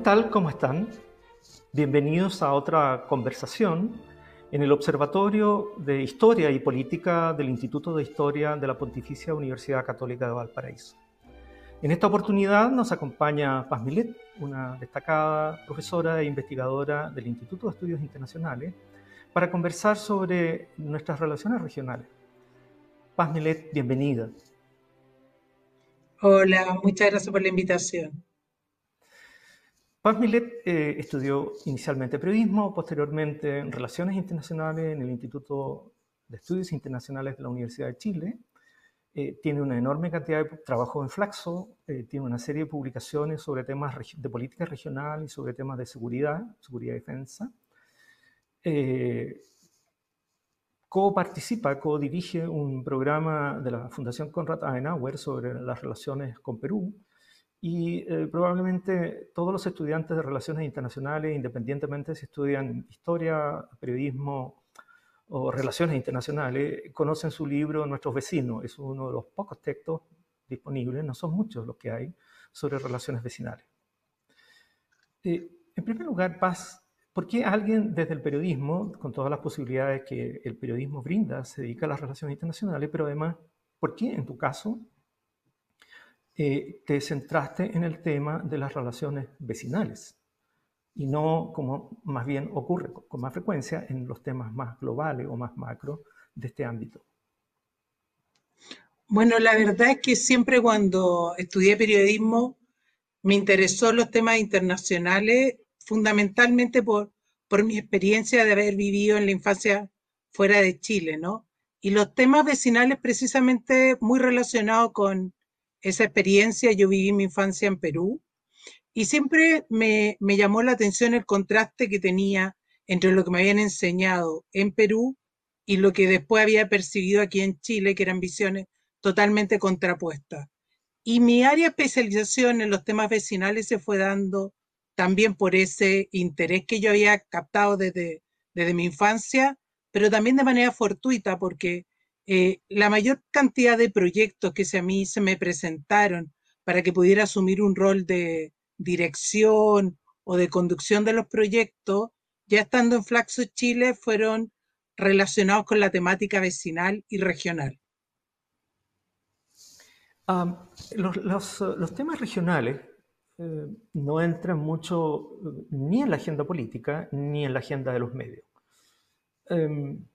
¿Qué tal? ¿Cómo están? Bienvenidos a otra conversación en el Observatorio de Historia y Política del Instituto de Historia de la Pontificia Universidad Católica de Valparaíso. En esta oportunidad nos acompaña Paz Milet, una destacada profesora e investigadora del Instituto de Estudios Internacionales, para conversar sobre nuestras relaciones regionales. Paz Milet, bienvenida. Hola, muchas gracias por la invitación. Paz Milet eh, estudió inicialmente periodismo, posteriormente relaciones internacionales en el Instituto de Estudios Internacionales de la Universidad de Chile. Eh, tiene una enorme cantidad de trabajo en Flaxo, eh, tiene una serie de publicaciones sobre temas de política regional y sobre temas de seguridad, seguridad y defensa. Co-participa, co-dirige un programa de la Fundación Konrad Adenauer sobre las relaciones con Perú y eh, probablemente todos los estudiantes de relaciones internacionales, independientemente si estudian historia, periodismo o relaciones internacionales, conocen su libro Nuestros vecinos. Es uno de los pocos textos disponibles, no son muchos los que hay, sobre relaciones vecinales. Eh, en primer lugar, Paz, ¿por qué alguien desde el periodismo, con todas las posibilidades que el periodismo brinda, se dedica a las relaciones internacionales, pero además, ¿por qué en tu caso eh, te centraste en el tema de las relaciones vecinales y no como más bien ocurre con más frecuencia en los temas más globales o más macro de este ámbito. Bueno, la verdad es que siempre cuando estudié periodismo me interesó los temas internacionales, fundamentalmente por, por mi experiencia de haber vivido en la infancia fuera de Chile, ¿no? Y los temas vecinales precisamente muy relacionados con esa experiencia. Yo viví mi infancia en Perú y siempre me, llamó la atención el contraste que tenía entre lo que me habían enseñado en Perú y lo que después había percibido aquí en Chile, que eran visiones totalmente contrapuestas. Y mi área de especialización en los temas vecinales se fue dando también por ese interés que yo había captado desde, desde mi infancia, pero también de manera fortuita, porque eh, la mayor cantidad de proyectos que a mí se me presentaron para que pudiera asumir un rol de dirección o de conducción de los proyectos, ya estando en Flaxo Chile, fueron relacionados con la temática vecinal y regional. los, temas regionales eh, no entran mucho eh, ni en la agenda política ni en la agenda de los medios. Em,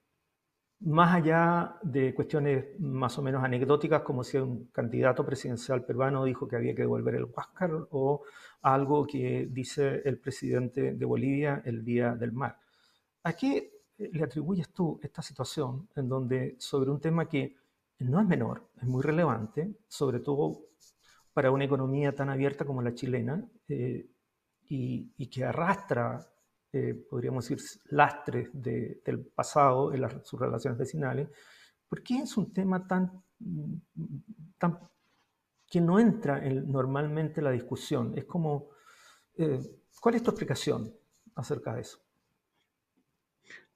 más allá de cuestiones más o menos anecdóticas, como si un candidato presidencial peruano dijo que había que devolver el Huáscar, o algo que dice el presidente de Bolivia el Día del Mar. ¿A qué le atribuyes tú esta situación en donde sobre un tema que no es menor, es muy relevante, sobre todo para una economía tan abierta como la chilena, eh, y, y, que arrastra eh, podríamos decir, lastres del pasado en sus relaciones vecinales, ¿por qué es un tema tan, tan que no entra en, normalmente la discusión? Es como, eh, ¿cuál es tu explicación acerca de eso?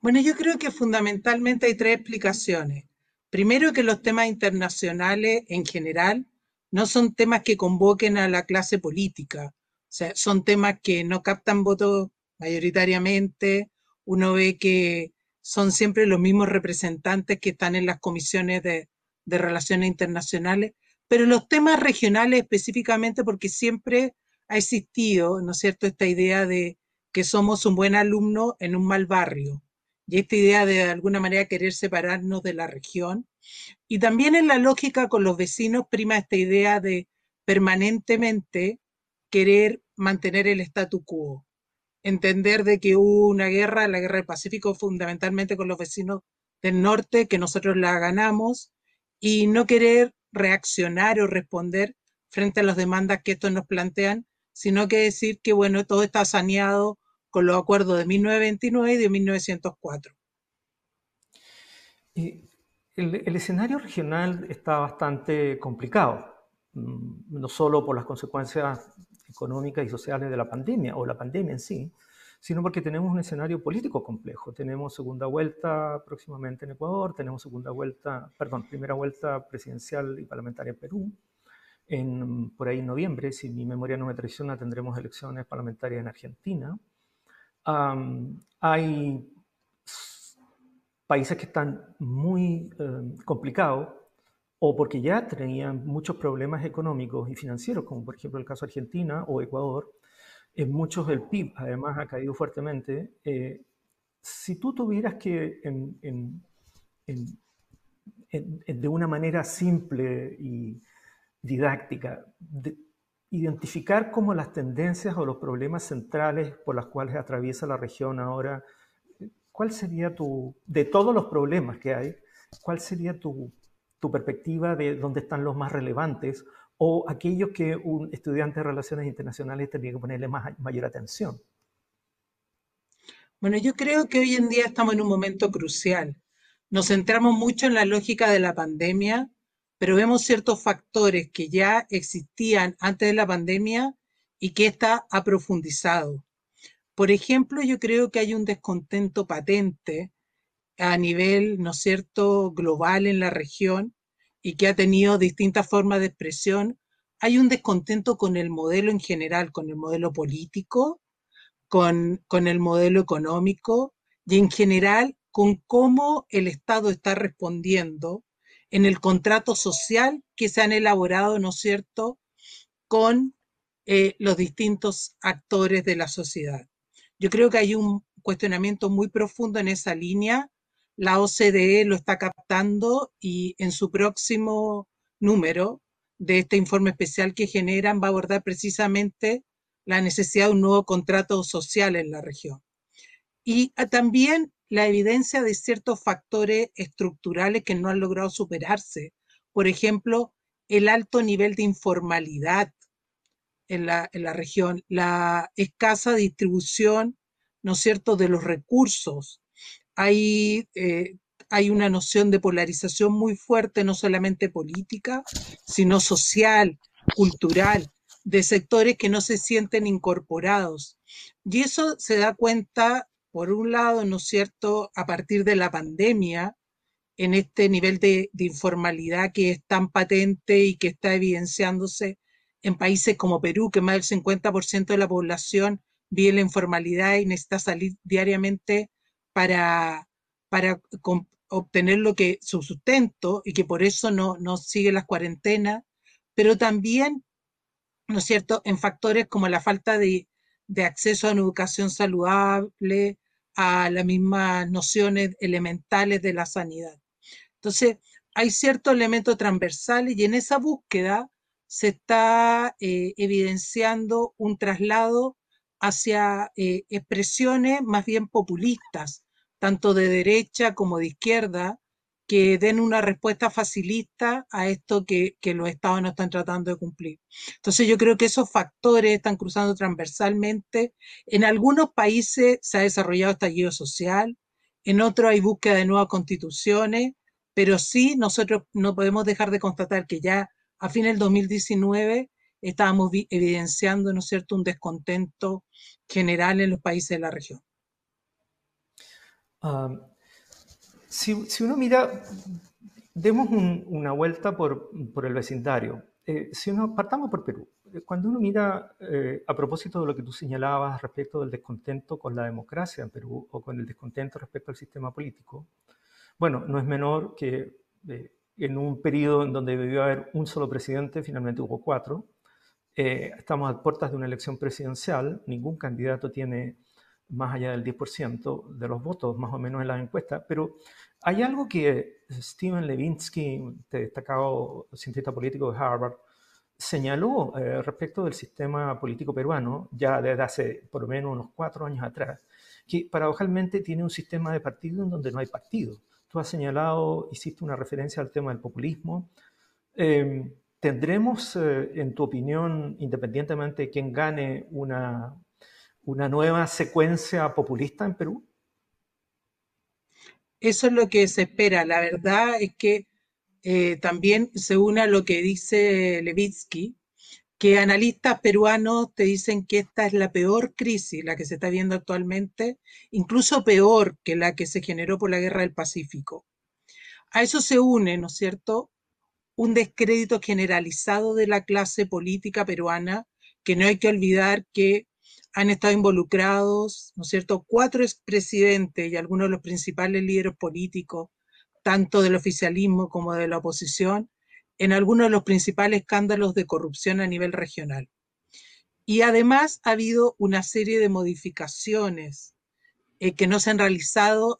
Bueno, yo creo que fundamentalmente hay tres explicaciones. Primero, que los temas internacionales en general no son temas que convoquen a la clase política, o sea, son temas que no captan votos mayoritariamente. Uno ve que son siempre los mismos representantes que están en las comisiones de, relaciones internacionales, pero los temas regionales específicamente porque siempre ha existido, ¿no es cierto?, esta idea de que somos un buen alumno en un mal barrio y esta idea de, de alguna manera querer separarnos de la región. Y también en la lógica con los vecinos prima esta idea de permanentemente querer mantener el statu quo entender de que hubo una guerra, la guerra del Pacífico, fundamentalmente con los vecinos del norte, que nosotros la ganamos, y no querer reaccionar o responder frente a las demandas que estos nos plantean, sino que decir que, bueno, todo está saneado con los acuerdos de 1929 y de 1904. el, el escenario regional está bastante complicado, mm, no solo por las consecuencias económicas y sociales de la pandemia o la pandemia en sí, sino porque tenemos un escenario político complejo. Tenemos segunda vuelta próximamente en Ecuador, tenemos segunda vuelta, perdón, primera vuelta presidencial y parlamentaria en Perú. en, por ahí en noviembre, si mi memoria no me traiciona, tendremos elecciones parlamentarias en Argentina. hay países que están muy em, complicados o porque ya tenían muchos problemas económicos y financieros, como por ejemplo el caso de Argentina o Ecuador. En muchos el PIB además ha caído fuertemente. Eh, si tú tuvieras que de una manera simple y didáctica identificar como las tendencias o los problemas centrales por los cuales atraviesa la región ahora, ¿cuál sería tu, de todos los problemas que hay, cuál sería tu, tu perspectiva de dónde están los más relevantes o aquellos que un estudiante de relaciones internacionales tendría que ponerle más, mayor atención? Bueno, yo creo que hoy en día estamos en un momento crucial. Nos centramos mucho en la lógica de la pandemia, pero vemos ciertos factores que ya existían antes de la pandemia y que está ha profundizado. Por ejemplo, yo creo que hay un descontento patente a nivel, ¿no es cierto?, global en la región y que ha tenido distintas formas de expresión. Hay un descontento con el modelo en general, con el modelo político, con, con el modelo económico y en general con cómo el Estado está respondiendo en el contrato social que se han elaborado, ¿no es cierto?, con eh, los distintos actores de la sociedad. Yo creo que hay un cuestionamiento muy profundo en esa línea la OCDE lo está captando y en su próximo número de este informe especial que generan va a abordar precisamente la necesidad de un nuevo contrato social en la región. Y ah, también la evidencia de ciertos factores estructurales que no han logrado superarse. Por ejemplo, el alto nivel de informalidad en la, en la región, la escasa distribución, ¿no cierto?, de los recursos hay, eh, hay una noción de polarización muy fuerte, no solamente política, sino social, cultural, de sectores que no se sienten incorporados. Y eso se da cuenta, por un lado, ¿no es cierto?, a partir de la pandemia, en este nivel de, de, informalidad que es tan patente y que está evidenciándose en países como Perú, que más del 50% de la población vive la informalidad y necesita salir diariamente para, para obtener lo que su sustento y que por eso no, no sigue las cuarentenas, pero también, ¿no es cierto?, en factores como la falta de, de acceso a una educación saludable, a las mismas nociones elementales de la sanidad. Entonces, hay ciertos elementos transversales y en esa búsqueda se está eh, evidenciando un traslado hacia eh, expresiones más bien populistas, tanto de derecha como de izquierda, que den una respuesta facilista a esto que, los estados no están tratando de cumplir. Entonces yo creo que esos factores están cruzando transversalmente. En algunos países se ha desarrollado estallido social, en otros hay búsqueda de nuevas constituciones, pero sí nosotros no podemos dejar de constatar que ya a fin del 2019 estábamos evidenciando, ¿no es cierto?, un descontento general en los países de la región si, uno mira, demos una vuelta por, el vecindario. Eh, si uno, partamos por Perú. Cuando uno mira eh, a propósito de lo que tú señalabas respecto del descontento con la democracia en Perú o con el descontento respecto al sistema político, bueno, no es menor que eh, en un periodo en donde debió haber un solo presidente, finalmente hubo cuatro. estamos a puertas de una elección presidencial, ningún candidato tiene más allá del 10% de los votos, más o menos en las encuestas, pero hay algo que Steven Levinsky, destacado cientista político de Harvard, señaló eh, respecto del sistema político peruano ya desde hace por lo menos unos cuatro años atrás, que paradojalmente tiene un sistema de partido en donde no hay partido. Tú has señalado, hiciste una referencia al tema del populismo. Em, ¿Tendremos, eh, en tu opinión, independientemente de quién gane una, una nueva secuencia populista en Perú? Eso es lo que se espera. La verdad es que eh, también se une a lo que dice Levitsky, que analistas peruanos te dicen que esta es la peor crisis, la que se está viendo actualmente, incluso peor que la que se generó por la guerra del Pacífico. A eso se une, ¿no es cierto?, un descrédito generalizado de la clase política peruana, que no hay que olvidar que han estado involucrados, ¿no es cierto?, cuatro expresidentes y algunos de los principales líderes políticos, tanto del oficialismo como de la oposición, en algunos de los principales escándalos de corrupción a nivel regional. Y además ha habido una serie de modificaciones eh, que no se han realizado,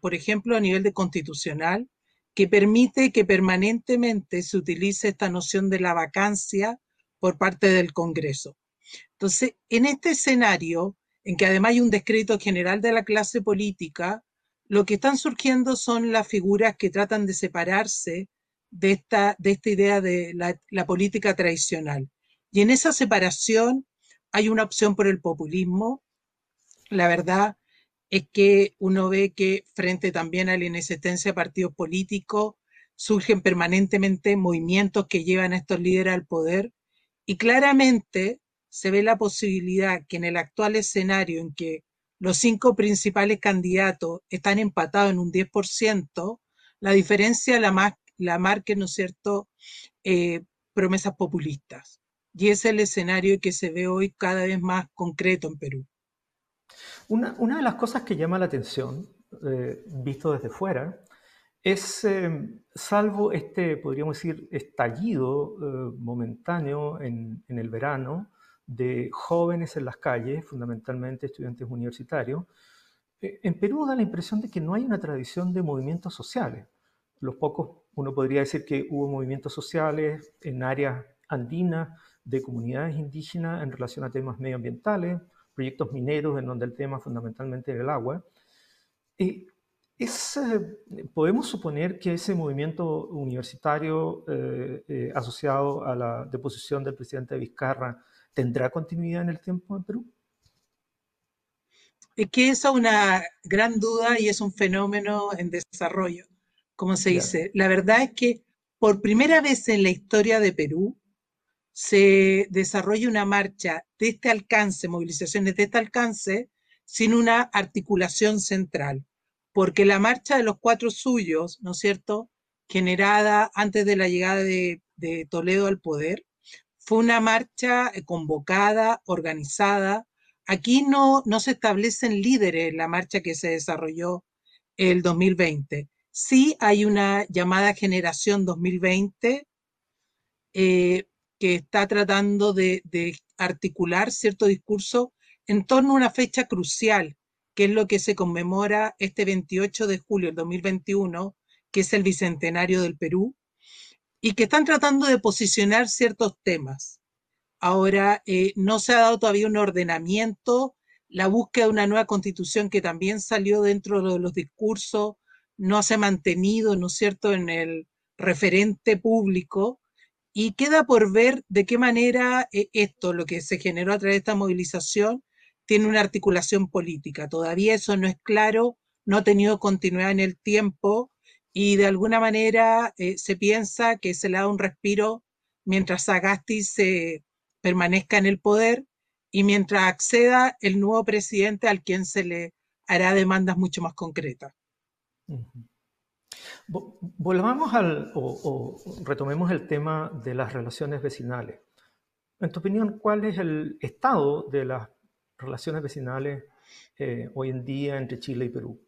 por ejemplo, a nivel de constitucional, que permite que permanentemente se utilice esta noción de la vacancia por parte del Congreso. Entonces, en este escenario, en que además hay un descrédito general de la clase política, lo que están surgiendo son las figuras que tratan de separarse de esta, de esta idea de la, la política tradicional. Y en esa separación hay una opción por el populismo. La verdad es que uno ve que frente también a la inexistencia de partidos políticos, surgen permanentemente movimientos que llevan a estos líderes al poder y claramente se ve la posibilidad que en el actual escenario en que los cinco principales candidatos están empatados en un 10%, la diferencia la, más, la marque, ¿no cierto?, eh, promesas populistas. Y es el escenario que se ve hoy cada vez más concreto en Perú. Una, de las cosas que llama la atención, eh, visto desde fuera, es, eh, salvo este, podríamos decir, estallido momentáneo en, en, el verano de jóvenes en las calles, fundamentalmente estudiantes universitarios, en Perú da la impresión de que no hay una tradición de movimientos sociales. Los pocos, uno podría decir que hubo movimientos sociales en áreas andinas, de comunidades indígenas en relación a temas medioambientales, proyectos mineros en donde el tema fundamentalmente es el agua. Eh, podemos suponer que ese movimiento universitario eh, eh, asociado a la deposición del presidente Vizcarra tendrá continuidad en el tiempo en Perú. Es que esa es una gran duda y es un fenómeno en desarrollo, como se dice. La verdad es que por primera vez en la historia de Perú, se desarrolla una marcha de este alcance, movilizaciones de este alcance, sin una articulación central. Porque la marcha de los cuatro suyos, ¿no es cierto?, generada antes de la llegada de, Toledo al poder, fue una marcha eh, convocada, organizada. Aquí no, no se establecen líderes en la marcha que se desarrolló el 2020. Sí hay una llamada generación 2020, eh, que está tratando de, articular cierto discurso en torno a una fecha crucial, que es lo que se conmemora este 28 de julio del 2021, que es el Bicentenario del Perú, y que están tratando de posicionar ciertos temas. Ahora, eh, no se ha dado todavía un ordenamiento, la búsqueda de una nueva constitución que también salió dentro de los discursos, no se ha mantenido, ¿no es cierto?, en el referente público, y queda por ver de qué manera eh, esto, lo que se generó a través de esta movilización, tiene una articulación política. Todavía eso no es claro, no ha tenido continuidad en el tiempo y de alguna manera eh, se piensa que se le da un respiro mientras Sagasti se permanezca en el poder y mientras acceda el nuevo presidente al quien se le hará demandas mucho más concretas. Volvamos al, o, retomemos el tema de las relaciones vecinales. En tu opinión, ¿cuál es el estado de las relaciones vecinales eh, hoy en día entre Chile y Perú?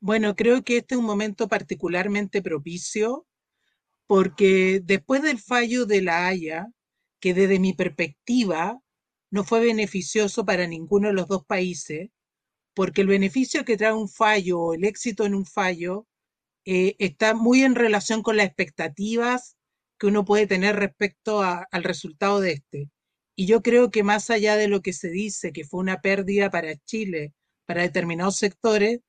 Bueno, creo que este es un momento particularmente propicio porque después del fallo de la Haya, que desde mi perspectiva no fue beneficioso para ninguno de los dos países, porque el beneficio que trae un fallo o el éxito en un fallo eh, está muy en relación con las expectativas que uno puede tener respecto al resultado de este. Y yo creo que más allá de lo que se dice que fue una pérdida para Chile, para determinados sectores,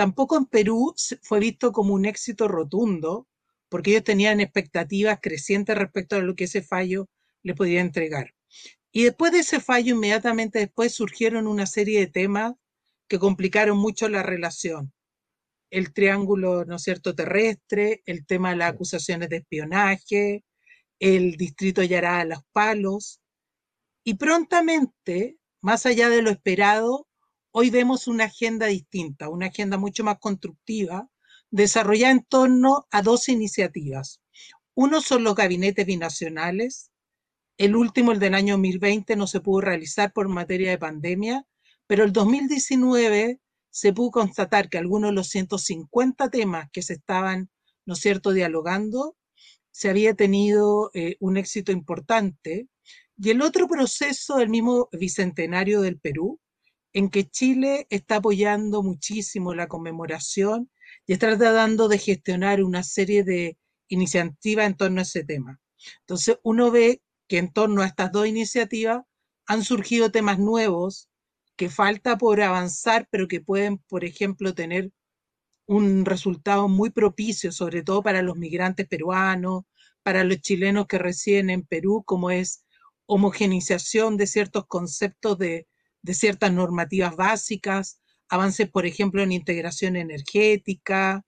tampoco en Perú fue visto como un éxito rotundo, porque ellos tenían expectativas crecientes respecto a lo que ese fallo le podía entregar. Y después de ese fallo, inmediatamente después surgieron una serie de temas que complicaron mucho la relación. El triángulo, ¿no es cierto?, terrestre, el tema de las acusaciones de espionaje, el distrito Yará a los palos. Y prontamente, más allá de lo esperado, hoy vemos una agenda distinta, una agenda mucho más constructiva, desarrollada en torno a dos iniciativas. Uno son los gabinetes binacionales. El último, el del año 2020, no se pudo realizar por materia de pandemia, pero el 2019 se pudo constatar que algunos de los 150 temas que se estaban, ¿no cierto?, dialogando, se había tenido eh, un éxito importante. Y el otro proceso, el mismo bicentenario del Perú, en que Chile está apoyando muchísimo la conmemoración y está tratando de gestionar una serie de iniciativas en torno a ese tema. Entonces, uno ve que en torno a estas dos iniciativas han surgido temas nuevos que falta por avanzar, pero que pueden, por ejemplo, tener un resultado muy propicio, sobre todo para los migrantes peruanos, para los chilenos que residen en Perú, como es homogenización de ciertos conceptos de, de ciertas normativas básicas, avances, por ejemplo, en integración energética.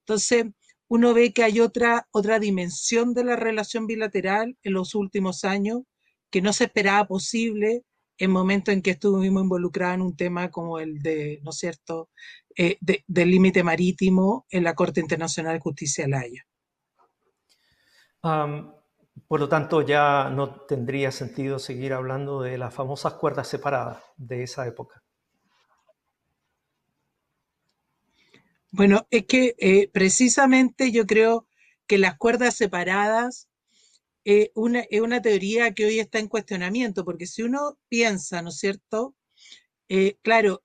Entonces, uno ve que hay otra, otra dimensión de la relación bilateral en los últimos años que no se esperaba posible en momentos en que estuvimos involucrados en un tema como el de, ¿no es cierto?, eh, del límite marítimo en la Corte Internacional de Justicia de la Haya. Por lo tanto, ya no tendría sentido seguir hablando de las famosas cuerdas separadas de esa época. Bueno, es que eh, precisamente yo creo que las cuerdas separadas eh, es una teoría que hoy está en cuestionamiento, porque si uno piensa, ¿no es cierto? Eh, claro,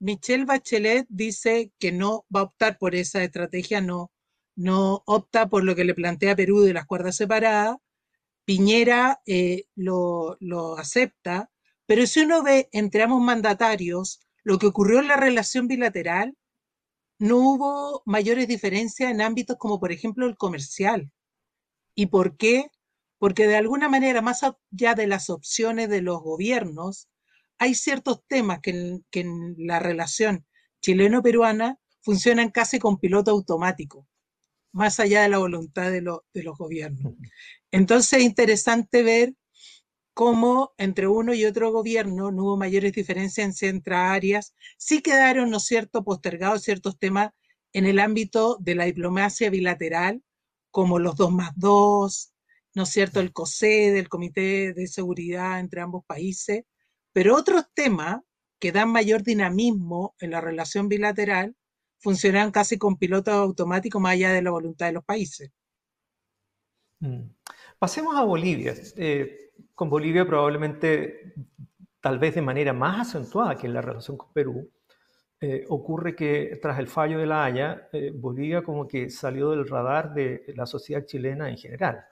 Michelle Bachelet dice que no va a optar por esa estrategia, no, no opta por lo que le plantea Perú de las cuerdas separadas. Piñera lo, lo acepta, pero si uno ve entre ambos mandatarios lo que ocurrió en la relación bilateral, no hubo mayores diferencias en ámbitos como por ejemplo el comercial. ¿Y por qué? Porque de alguna manera, más allá de las opciones de los gobiernos, hay ciertos temas que en, la relación chileno-peruana funcionan casi con piloto automático, más allá de la voluntad de, de los gobiernos. Entonces es interesante ver cómo entre uno y otro gobierno no hubo mayores diferencias en ciertas áreas, sí quedaron, ¿no es cierto?, postergados ciertos temas en el ámbito de la diplomacia bilateral, como los dos más dos, ¿no es cierto?, el COSED, el Comité de Seguridad entre ambos países, pero otros temas que dan mayor dinamismo en la relación bilateral funcionan casi con piloto automático más allá de la voluntad de los países. Mm. Pasemos a Bolivia. Eh, con Bolivia probablemente, tal vez de manera más acentuada que en la relación con Perú, eh, ocurre que tras el fallo de la Haya, eh, Bolivia como que salió del radar de la sociedad chilena en general.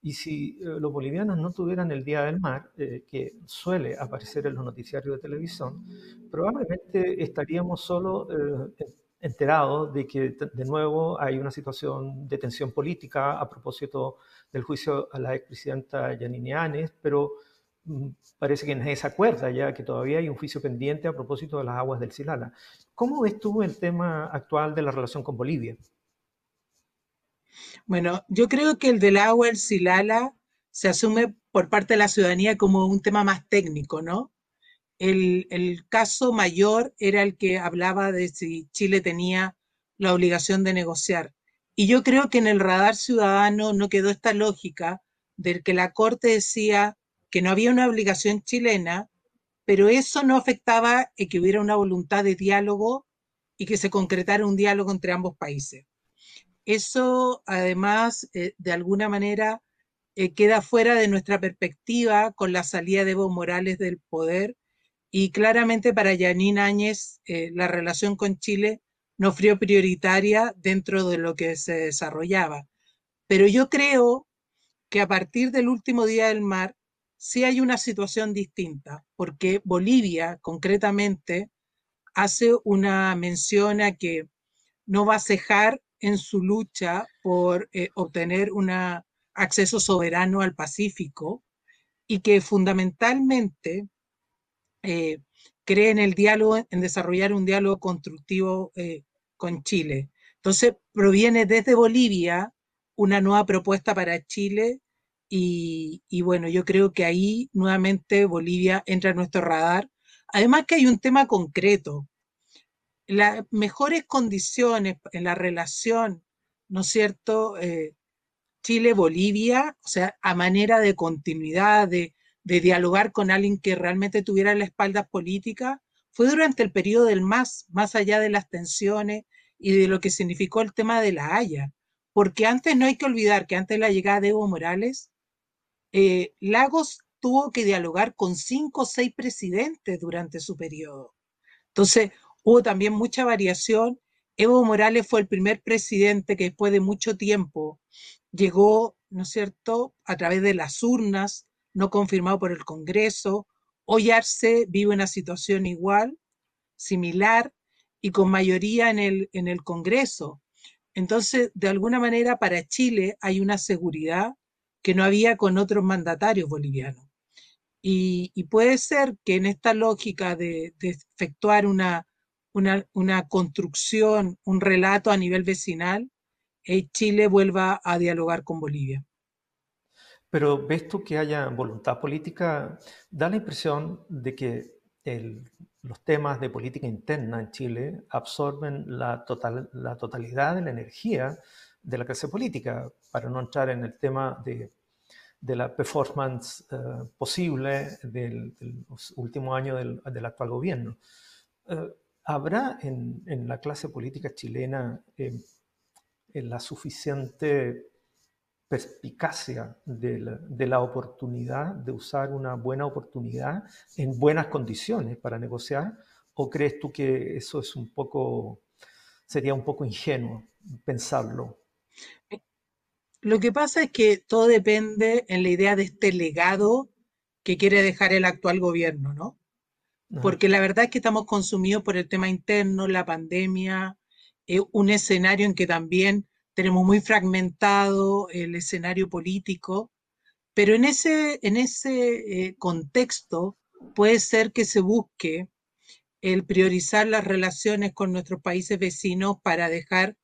Y si eh, los bolivianos no tuvieran el Día del Mar, que suele aparecer en los noticiarios de televisión, probablemente estaríamos solo enterados de que de nuevo hay una situación de tensión política a propósito del juicio a la expresidenta Yanine Áñez, pero mm, parece que nadie se acuerda ya que todavía hay un juicio pendiente a propósito de las aguas del Silala. ¿Cómo ves tú el tema actual de la relación con Bolivia? Bueno, yo creo que el del agua del Silala se asume por parte de la ciudadanía como un tema más técnico, ¿no? El, caso mayor era el que hablaba de si Chile tenía la obligación de negociar. Y yo creo que en el radar ciudadano no quedó esta lógica de que la Corte decía que no había una obligación chilena, pero eso no afectaba a que hubiera una voluntad de diálogo y que se concretara un diálogo entre ambos países. Eso, además, eh, de alguna manera, eh, queda fuera de nuestra perspectiva con la salida de Evo Morales del poder y claramente para Yanín Áñez eh, la relación con Chile no fue prioritaria dentro de lo que se desarrollaba. Pero yo creo que a partir del último día del mar sí hay una situación distinta, porque Bolivia concretamente hace una mención a que no va a cejar en su lucha por eh, obtener un acceso soberano al Pacífico y que fundamentalmente eh, cree en el diálogo, en desarrollar un diálogo constructivo eh, con Chile. Entonces, proviene desde Bolivia una nueva propuesta para Chile y, bueno, yo creo que ahí nuevamente Bolivia entra en nuestro radar. Además que hay un tema concreto. las mejores condiciones en la relación, ¿no es cierto? Eh, Chile-Bolivia, o sea, a manera de continuidad, de, de, dialogar con alguien que realmente tuviera la espalda política, fue durante el periodo del MAS, más allá de las tensiones y de lo que significó el tema de la Haya. Porque antes no hay que olvidar que antes de la llegada de Evo Morales, eh, Lagos tuvo que dialogar con cinco o seis presidentes durante su periodo. Entonces, hubo también mucha variación. Evo Morales fue el primer presidente que después de mucho tiempo llegó, ¿no es cierto?, a través de las urnas, no confirmado por el Congreso. Arce vive una situación igual, similar, y con mayoría en el, en el Congreso. Entonces, de alguna manera, para Chile hay una seguridad que no había con otros mandatarios bolivianos. Y, puede ser que en esta lógica de, efectuar una, una, una, construcción, un relato a nivel vecinal, eh, Chile vuelva a dialogar con Bolivia. Pero ves tú que haya voluntad política, da la impresión de que el, los temas de política interna en Chile absorben la, total, la totalidad de la energía de la clase política, para no entrar en el tema de, de la performance uh, posible del, de los últimos años del, del actual gobierno. Uh, ¿Habrá en, en, la clase política chilena eh, la suficiente perspicacia de la, de la, oportunidad, de usar una buena oportunidad en buenas condiciones para negociar? ¿O crees tú que eso es un poco, sería un poco ingenuo pensarlo? Lo que pasa es que todo depende en la idea de este legado que quiere dejar el actual gobierno, ¿no? Porque la verdad es que estamos consumidos por el tema interno, la pandemia, eh, un escenario en que también tenemos muy fragmentado el escenario político, pero en ese, en ese eh, contexto puede ser que se busque el priorizar las relaciones con nuestros países vecinos para dejar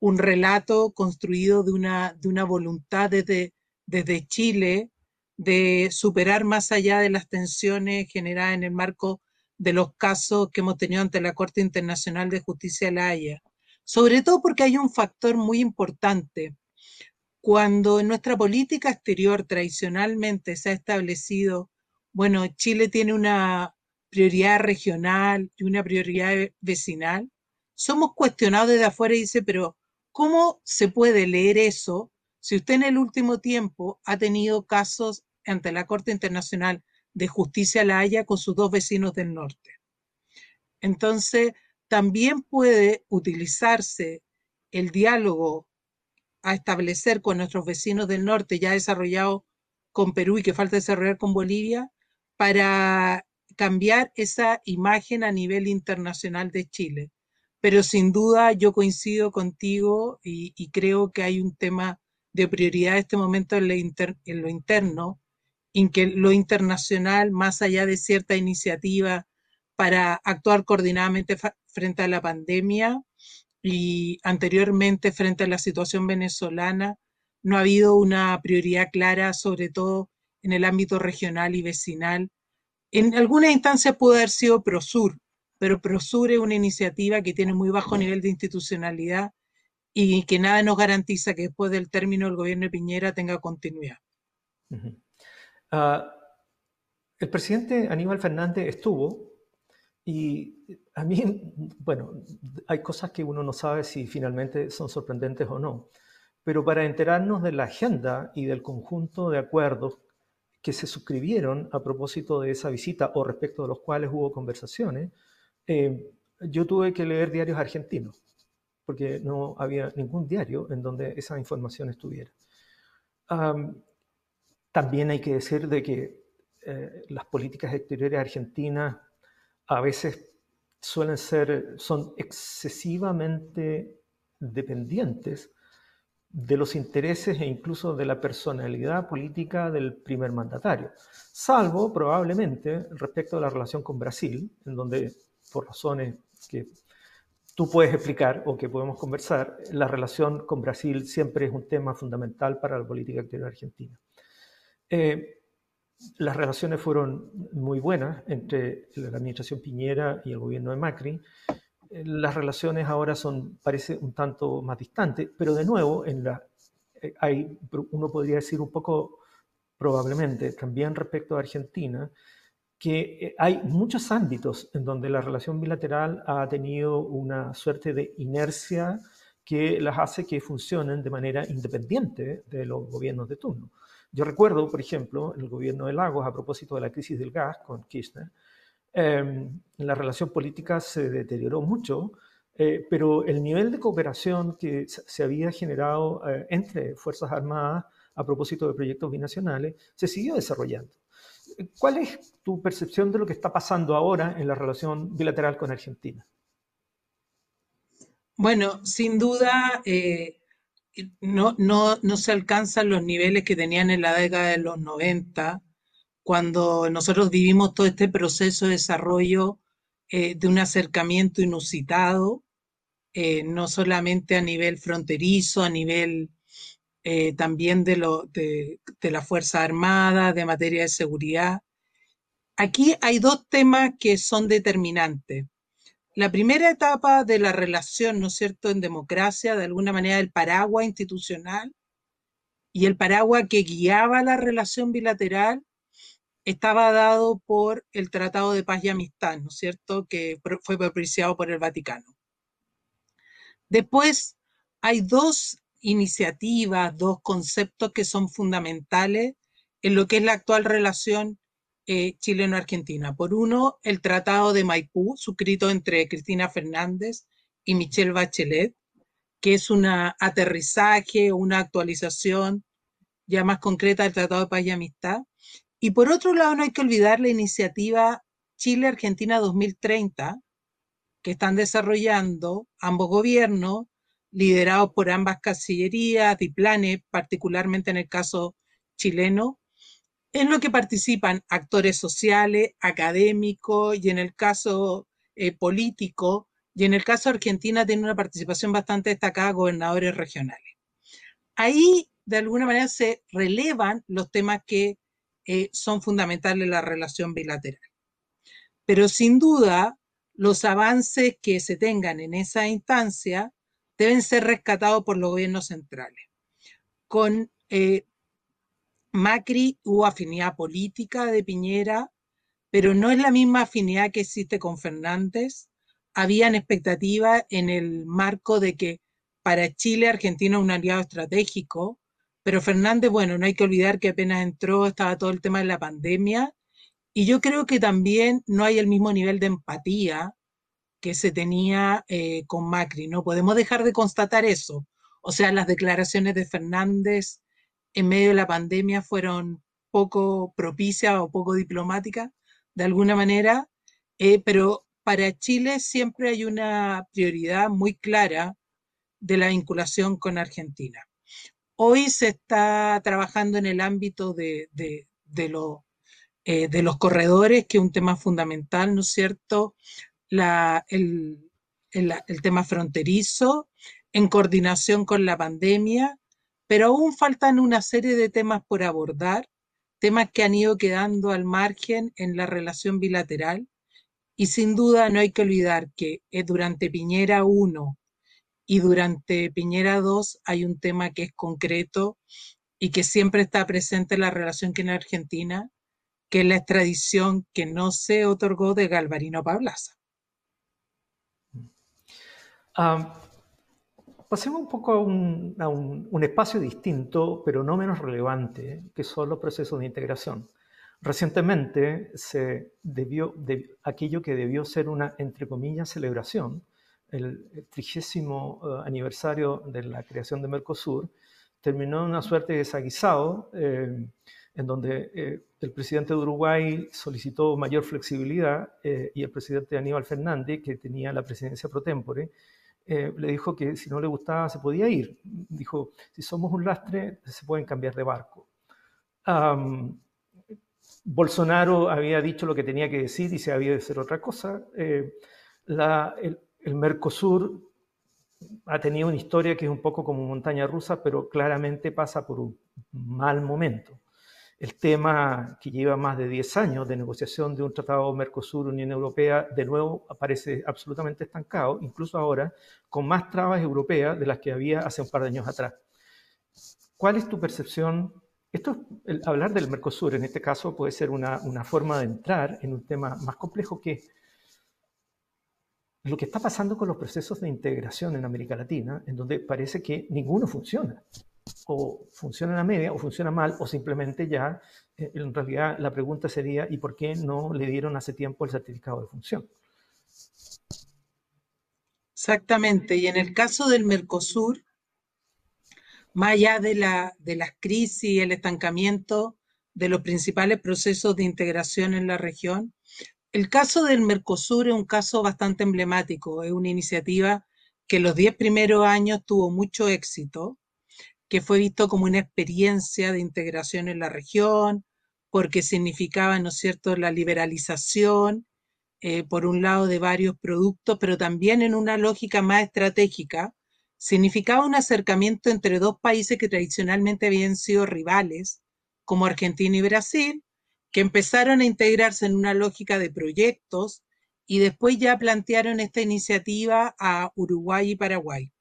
un relato construido de una, de una voluntad desde, desde Chile de superar más allá de las tensiones generadas en el marco de los casos que hemos tenido ante la Corte Internacional de Justicia de la Haya sobre todo porque hay un factor muy importante. Cuando en nuestra política exterior tradicionalmente se ha establecido, bueno, Chile tiene una prioridad regional y una prioridad vecinal, somos cuestionados desde afuera y dice, pero ¿cómo se puede leer eso si usted en el último tiempo ha tenido casos ante la Corte Internacional de Justicia La Haya con sus dos vecinos del norte? Entonces, también puede utilizarse el diálogo a establecer con nuestros vecinos del norte, ya desarrollado con Perú y que falta desarrollar con Bolivia, para cambiar esa imagen a nivel internacional de Chile. Pero sin duda yo coincido contigo y, creo que hay un tema de prioridad en este momento en lo, en lo interno, en que lo internacional, más allá de cierta iniciativa para actuar coordinadamente frente a la pandemia y anteriormente frente a la situación venezolana, no ha habido una prioridad clara, sobre todo en el ámbito regional y vecinal. En algunas instancias pudo haber sido Prosur, pero Prosur es una iniciativa que tiene muy bajo nivel de institucionalidad y que nada nos garantiza que después del término del gobierno de Piñera tenga continuidad. Uh, el presidente Aníbal Fernández estuvo y a mí, bueno, hay cosas que uno no sabe si finalmente son sorprendentes o no, pero para enterarnos de la agenda y del conjunto de acuerdos que se suscribieron a propósito de esa visita o respecto de los cuales hubo conversaciones, eh, yo tuve que leer diarios argentinos, porque no había ningún diario en donde esa información estuviera. También hay que decir de que eh, las políticas exteriores argentinas a veces suelen ser, son excesivamente dependientes de los intereses e incluso de la personalidad política del primer mandatario, salvo probablemente respecto a la relación con Brasil, en donde por razones que tú puedes explicar o que podemos conversar, la relación con Brasil siempre es un tema fundamental para la política exterior argentina. Eh, las relaciones fueron muy buenas entre la administración Piñera y el gobierno de Macri. las relaciones ahora son, parece un tanto más distantes, pero de nuevo, la, hay, uno podría decir un poco probablemente también respecto a Argentina, que hay muchos ámbitos en donde la relación bilateral ha tenido una suerte de inercia que las hace que funcionen de manera independiente de los gobiernos de turno. Yo recuerdo, por ejemplo, el gobierno de Lagos, a propósito de la crisis del gas con Kirchner, eh, la relación política se deterioró mucho, eh, pero el nivel de cooperación que se había generado eh, entre Fuerzas Armadas a propósito de proyectos binacionales se siguió desarrollando. ¿Cuál es tu percepción de lo que está pasando ahora en la relación bilateral con Argentina? Bueno, sin duda eh, no, no, se alcanzan los niveles que tenían en la década de los 90, cuando nosotros vivimos todo este proceso de desarrollo eh, de un acercamiento inusitado, eh, no solamente a nivel fronterizo, a nivel también de, lo, de, de la Fuerza Armada, de materia de seguridad. Aquí hay dos temas que son determinantes la primera etapa de la relación, ¿no es cierto?, en democracia, de alguna manera el paraguas institucional y el paraguas que guiaba la relación bilateral estaba dado por el Tratado de Paz y Amistad, ¿no es cierto?, que fue propiciado por el Vaticano. Después hay dos iniciativas, dos conceptos que son fundamentales en lo que es la actual relación eh, chileno-argentina. Por uno, el Tratado de Maipú, suscrito entre Cristina Fernández y Michelle Bachelet, que es un aterrizaje, una actualización ya más concreta del Tratado de Paz y Amistad. Y por otro lado, no hay que olvidar la iniciativa Chile-Argentina 2030, que están desarrollando ambos gobiernos, liderados por ambas cancillerías, planes, particularmente en el caso chileno, en lo que participan actores sociales, académicos y en el caso eh, político, y en el caso Argentina tiene una participación bastante destacada gobernadores regionales. Ahí, de alguna manera, se relevan los temas que eh, son fundamentales en la relación bilateral. Pero sin duda, los avances que se tengan en esa instancia deben ser rescatados por los gobiernos centrales, con eh, Macri hubo afinidad política de Piñera, pero no es la misma afinidad que existe con Fernández. Habían expectativas en el marco de que para Chile Argentina es un aliado estratégico, pero Fernández, bueno, no hay que olvidar que apenas entró estaba todo el tema de la pandemia y yo creo que también no hay el mismo nivel de empatía que se tenía eh, con Macri. No podemos dejar de constatar eso. O sea, las declaraciones de Fernández en medio de la pandemia fueron poco propicias o poco diplomáticas, de alguna manera, eh, pero para Chile siempre hay una prioridad muy clara de la vinculación con Argentina. Hoy se está trabajando en el ámbito de, de, eh, los corredores, que es un tema fundamental, ¿no es cierto? el, el tema fronterizo, en coordinación con la pandemia, pero aún faltan una serie de temas por abordar, temas que han ido quedando al margen en la relación bilateral. Y sin duda no hay que olvidar que eh, durante Piñera 1 y durante Piñera 2 hay un tema que es concreto y que siempre está presente en la relación que en Argentina, que es la extradición que no se otorgó de Galvarino Pablaza. Ah, Pasemos un poco a un, espacio distinto, pero no menos relevante, que son los procesos de integración. Recientemente se debió, de, aquello que debió ser una, entre comillas, celebración, el trigésimo eh, aniversario de la creación de Mercosur, terminó en una suerte de desaguisado, eh, en donde eh, el presidente de Uruguay solicitó mayor flexibilidad y el presidente Aníbal Fernández, que tenía la presidencia pro tempore, eh, le dijo que si no le gustaba se podía ir. Dijo, si somos un lastre, se pueden cambiar de barco. Bolsonaro había dicho lo que tenía que decir y se había de hacer otra cosa. Eh, el, el, Mercosur ha tenido una historia que es un poco como montaña rusa, pero claramente pasa por un mal momento. El tema que lleva más de 10 años de negociación de un tratado Mercosur-Unión Europea, de nuevo aparece absolutamente estancado, incluso ahora, con más trabas europeas de las que había hace un par de años atrás. ¿Cuál es tu percepción? Esto, hablar del Mercosur en este caso puede ser una, una forma de entrar en un tema más complejo que lo que está pasando con los procesos de integración en América Latina, en donde parece que ninguno funciona. O funciona a media, o funciona mal, o simplemente ya, eh, en realidad la pregunta sería, ¿y por qué no le dieron hace tiempo el certificado de función? Exactamente, y en el caso del Mercosur, más allá de, la, de las crisis y el estancamiento de los principales procesos de integración en la región, el caso del Mercosur es un caso bastante emblemático, es una iniciativa que los diez primeros años tuvo mucho éxito, que fue visto como una experiencia de integración en la región, porque significaba, ¿no es cierto?, la liberalización, eh, por un lado, de varios productos, pero también en una lógica más estratégica, significaba un acercamiento entre dos países que tradicionalmente habían sido rivales, como Argentina y Brasil, que empezaron a integrarse en una lógica de proyectos y después ya plantearon esta iniciativa a Uruguay y Paraguay.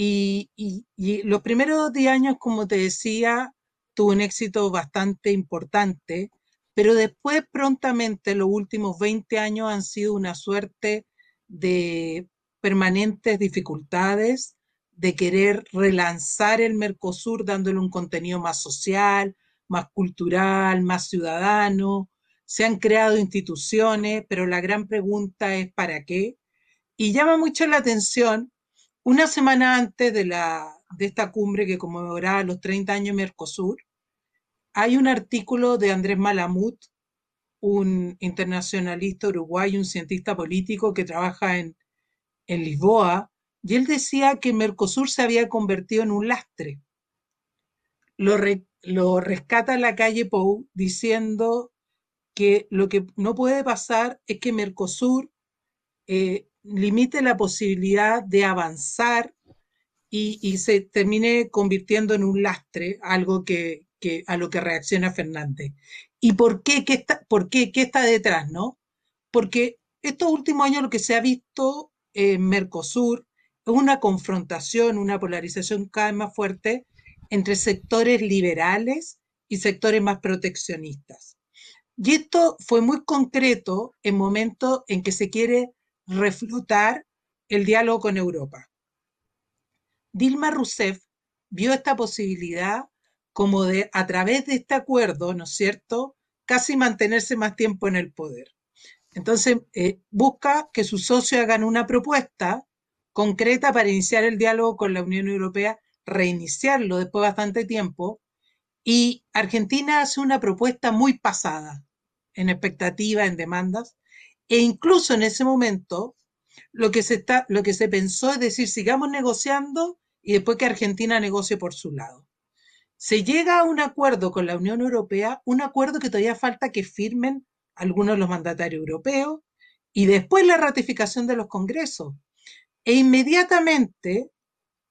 Y, los primeros 10 años, como te decía, tuvo un éxito bastante importante, pero después prontamente los últimos 20 años han sido una suerte de permanentes dificultades, de querer relanzar el Mercosur dándole un contenido más social, más cultural, más ciudadano. Se han creado instituciones, pero la gran pregunta es ¿para qué? Y llama mucho la atención, una semana antes de, la, de esta cumbre que conmemoraba los 30 años Mercosur, hay un artículo de Andrés Malamut, un internacionalista uruguayo, un cientista político que trabaja en, en Lisboa, y él decía que Mercosur se había convertido en un lastre. Lo, lo rescata la calle Pou diciendo que lo que no puede pasar es que Mercosur eh, limite la posibilidad de avanzar y, se termine convirtiendo en un lastre, algo que, a lo que reacciona Fernández. ¿Y por qué? ¿Qué está, por qué? ¿Qué está detrás? ¿no? Porque estos últimos años lo que se ha visto en Mercosur es una confrontación, una polarización cada vez más fuerte entre sectores liberales y sectores más proteccionistas. Y esto fue muy concreto en momentos en que se quiere reflotar el diálogo con Europa. Dilma Rousseff vio esta posibilidad como de, a través de este acuerdo, ¿no es cierto?, casi mantenerse más tiempo en el poder. Entonces, eh, busca que sus socios hagan una propuesta concreta para iniciar el diálogo con la Unión Europea reiniciarlo después de bastante tiempo y Argentina hace una propuesta muy pasada en expectativa, en demandas, e incluso en ese momento lo que se, está, lo que se pensó es decir, sigamos negociando y después que Argentina negocie por su lado. Se llega a un acuerdo con la Unión Europea, un acuerdo que todavía falta que firmen algunos de los mandatarios europeos y después la ratificación de los congresos. E inmediatamente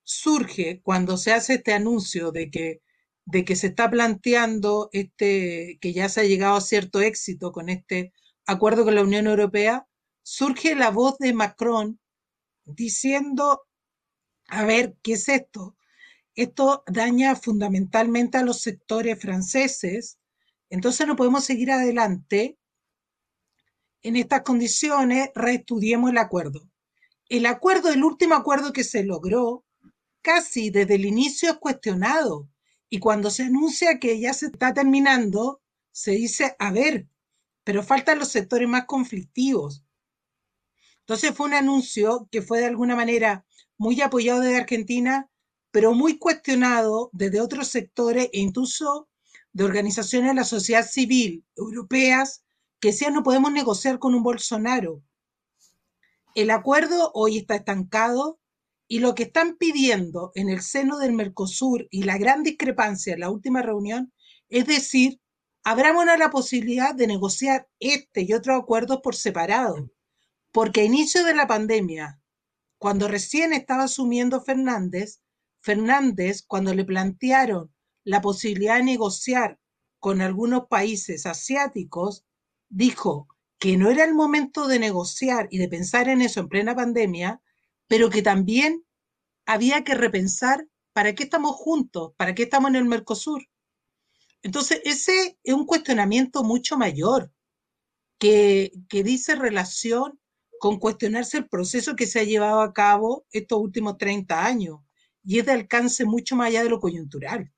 surge cuando se hace este anuncio de que, de que se está planteando este, que ya se ha llegado a cierto éxito con este acuerdo con la Unión Europea, surge la voz de Macron diciendo, a ver, ¿qué es esto? Esto daña fundamentalmente a los sectores franceses, entonces no podemos seguir adelante. En estas condiciones, reestudiemos el acuerdo. El acuerdo, el último acuerdo que se logró, casi desde el inicio es cuestionado. Y cuando se anuncia que ya se está terminando, se dice, a ver, pero faltan los sectores más conflictivos. Entonces fue un anuncio que fue de alguna manera muy apoyado desde Argentina, pero muy cuestionado desde otros sectores e incluso de organizaciones de la sociedad civil europeas que decían no podemos negociar con un Bolsonaro. El acuerdo hoy está estancado y lo que están pidiendo en el seno del Mercosur y la gran discrepancia en la última reunión es decir, abramos la posibilidad de negociar este y otros acuerdos por separado. Porque a inicio de la pandemia, cuando recién estaba asumiendo Fernández, Fernández, cuando le plantearon la posibilidad de negociar con algunos países asiáticos, dijo que no era el momento de negociar y de pensar en eso en plena pandemia, pero que también había que repensar para qué estamos juntos, para qué estamos en el Mercosur. Entonces, ese es un cuestionamiento mucho mayor que, que dice relación con cuestionarse el proceso que se ha llevado a cabo estos últimos 30 años y es de alcance mucho más allá de lo coyuntural.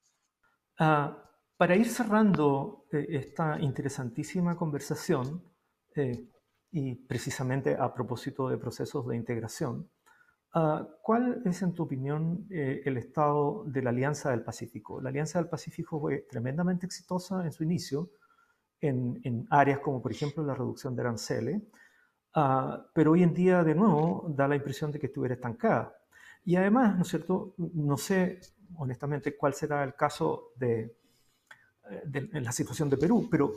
Ah, para ir cerrando eh, esta interesantísima conversación, eh, y precisamente a propósito de procesos de integración, ah, ¿cuál es, en tu opinión, eh, el estado de la Alianza del Pacífico? La Alianza del Pacífico fue tremendamente exitosa en su inicio, en, en áreas como, por ejemplo, la reducción de aranceles, ah, pero hoy en día, de nuevo, da la impresión de que estuviera estancada. Y además, ¿no es cierto? No sé, honestamente, cuál será el caso de, de la situación de Perú, pero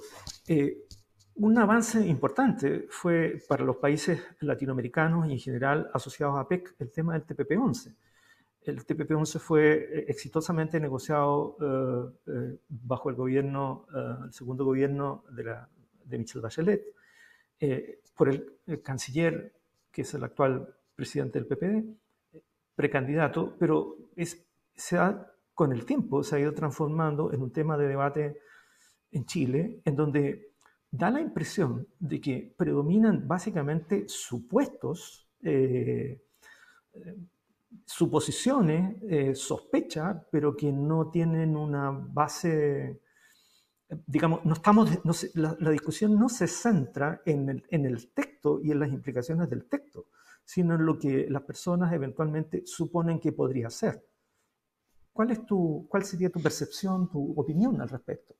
eh, un avance importante fue para los países latinoamericanos y en general asociados a PEC el tema del TPP-11. El TPP-11 fue eh, exitosamente negociado eh, eh, bajo el gobierno, el segundo gobierno de, la, de Bachelet, por el, canciller, que es el actual presidente del PPD, precandidato, pero es, se ha, con el tiempo se ha ido transformando en un tema de debate en Chile, en donde da la impresión de que predominan básicamente supuestos, eh, suposiciones, eh, sospechas, pero que no tienen una base, digamos, no estamos, la, discusión no se centra en el, en el texto y en las implicaciones del texto, sino en lo que las personas eventualmente suponen que podría ser. ¿Cuál, es tu, ¿Cuál sería tu percepción, tu opinión al respecto?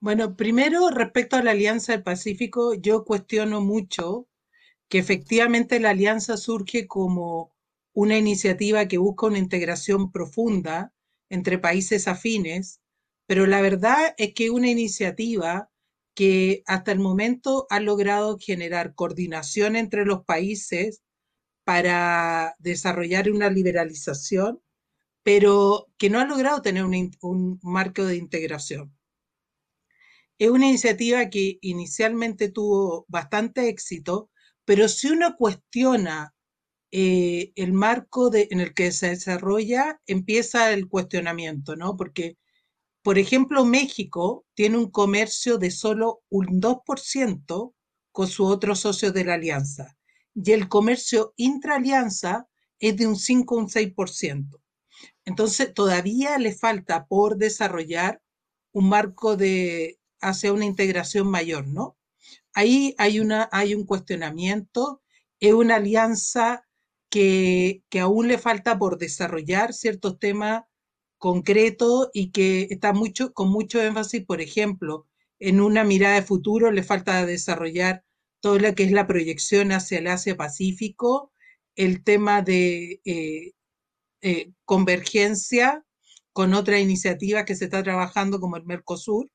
Bueno, primero, respecto a la Alianza del Pacífico, yo cuestiono mucho que efectivamente la alianza surge como una iniciativa que busca una integración profunda entre países afines, pero la verdad es que una iniciativa que hasta el momento ha logrado generar coordinación entre los países para desarrollar una liberalización, pero que no ha logrado tener un, un marco de integración. Es una iniciativa que inicialmente tuvo bastante éxito, pero si uno cuestiona eh, el marco en el que se desarrolla, empieza el cuestionamiento, ¿no? Porque, por ejemplo, México tiene un comercio de solo un 2% con sus otros socios de la alianza y el comercio intraalianza es de un 5 o un 6%. Entonces, todavía le falta por desarrollar un marco de, hacia una integración mayor, ¿no? Ahí hay, una, hay un cuestionamiento, es una alianza que, que aún le falta por desarrollar ciertos temas concretos y que está mucho, con mucho énfasis, por ejemplo, en una mirada de futuro le falta desarrollar todo lo que es la proyección hacia el Asia-Pacífico, el tema de eh, eh, convergencia con otra iniciativa que se está trabajando como el Mercosur,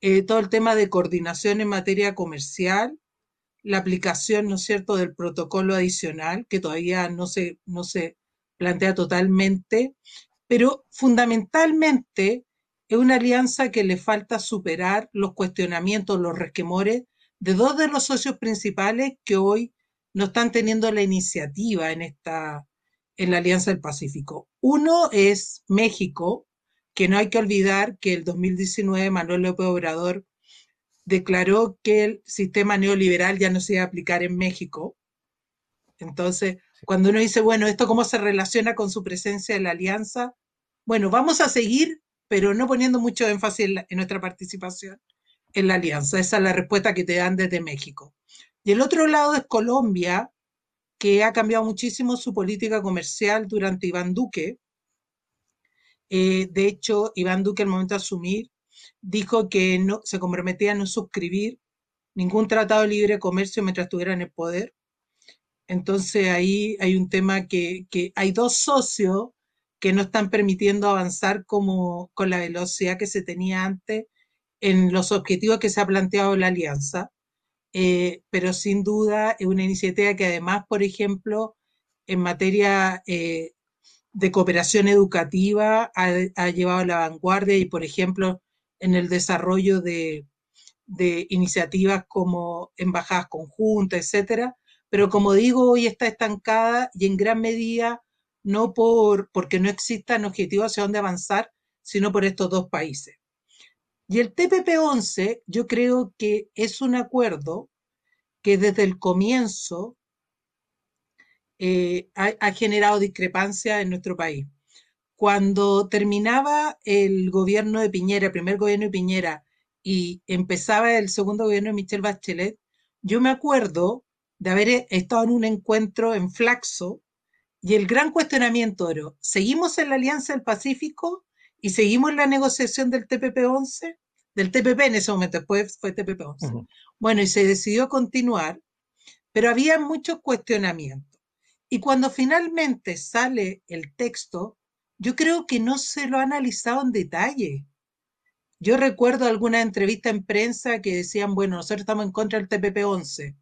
eh, todo el tema de coordinación en materia comercial, la aplicación, ¿no es cierto?, del protocolo adicional, que todavía no se, no se plantea totalmente, pero fundamentalmente es una alianza que le falta superar los cuestionamientos, los resquemores de dos de los socios principales que hoy no están teniendo la iniciativa en esta en la Alianza del Pacífico. Uno es México, que no hay que olvidar que el 2019 Manuel López Obrador declaró que el sistema neoliberal ya no se iba a aplicar en México. Entonces, cuando uno dice, bueno, ¿esto cómo se relaciona con su presencia en la alianza? Bueno, vamos a seguir, pero no poniendo mucho énfasis en, en nuestra participación en la alianza. Esa es la respuesta que te dan desde México. Y el otro lado es Colombia, que ha cambiado muchísimo su política comercial durante Iván Duque, eh, de hecho, Iván Duque, al momento de asumir, dijo que no, se comprometía a no suscribir ningún tratado de libre comercio mientras estuviera en el poder. Entonces ahí hay un tema que, que hay dos socios que no están permitiendo avanzar como con la velocidad que se tenía antes en los objetivos que se ha planteado la alianza. Eh, pero sin duda es una iniciativa que además, por ejemplo, en materia eh, de cooperación educativa ha, llevado a la vanguardia y, por ejemplo, en el desarrollo de, iniciativas como embajadas conjuntas, etcétera, pero como digo, hoy está estancada y en gran medida no por, porque no existan objetivos hacia dónde avanzar, sino por estos dos países. Y el TPP-11 yo creo que es un acuerdo que desde el comienzo eh, ha, generado discrepancia en nuestro país. Cuando terminaba el gobierno de Piñera, el primer gobierno de Piñera, y empezaba el segundo gobierno de Michelle Bachelet, yo me acuerdo de haber estado en un encuentro en Flaxo y el gran cuestionamiento era, ¿seguimos en la Alianza del Pacífico y seguimos en la negociación del TPP-11? Del TPP en ese momento, después fue TPP-11. Bueno, y se decidió continuar, pero había muchos cuestionamientos. Y cuando finalmente sale el texto, yo creo que no se lo ha analizado en detalle. Yo recuerdo alguna entrevista en prensa que decían, bueno, nosotros estamos en contra del TPP-11,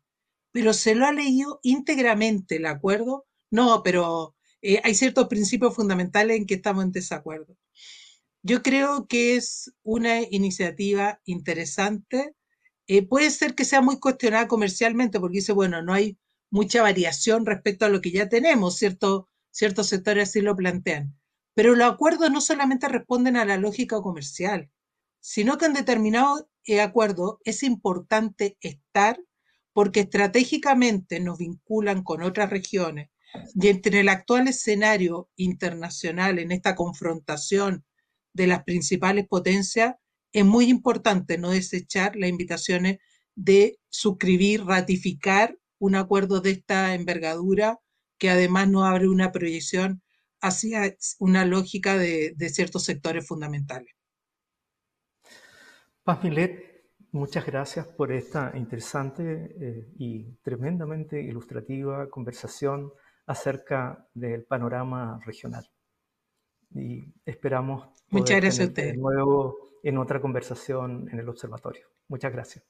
pero se lo ha leído íntegramente el acuerdo. No, pero eh, hay ciertos principios fundamentales en que estamos en desacuerdo. Yo creo que es una iniciativa interesante. Eh, puede ser que sea muy cuestionada comercialmente porque dice, bueno, no hay mucha variación respecto a lo que ya tenemos, ¿cierto? ciertos sectores así lo plantean. Pero los acuerdos no solamente responden a la lógica comercial, sino que en determinado eh, acuerdo es importante estar porque estratégicamente nos vinculan con otras regiones y entre el actual escenario internacional en esta confrontación de las principales potencias, es muy importante no desechar las invitaciones de suscribir, ratificar un acuerdo de esta envergadura que además no abre una proyección hacia una lógica de, ciertos sectores fundamentales. Paz Milet, muchas gracias por esta interesante eh, y tremendamente ilustrativa conversación acerca del panorama regional. Y esperamos muchas gracias a de nuevo en otra conversación en el observatorio. Muchas gracias.